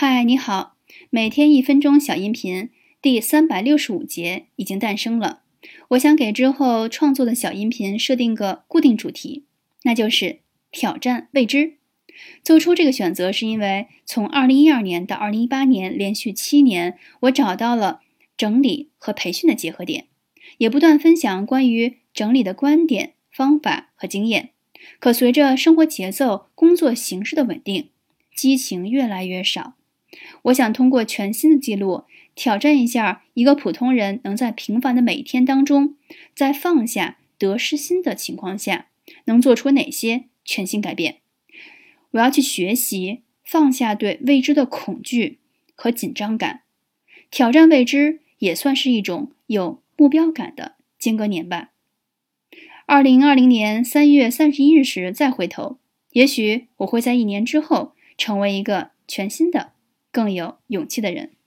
嗨，你好！每天一分钟小音频第三百六十五节已经诞生了。我想给之后创作的小音频设定个固定主题，那就是挑战未知。做出这个选择是因为从二零一二年到二零一八年连续七年，我找到了整理和培训的结合点，也不断分享关于整理的观点、方法和经验。可随着生活节奏、工作形式的稳定，激情越来越少。我想通过全新的记录，挑战一下一个普通人能在平凡的每一天当中，在放下得失心的情况下，能做出哪些全新改变。我要去学习放下对未知的恐惧和紧张感，挑战未知也算是一种有目标感的间隔年吧。二零二零年三月三十一日时再回头，也许我会在一年之后成为一个全新的。更有勇气的人。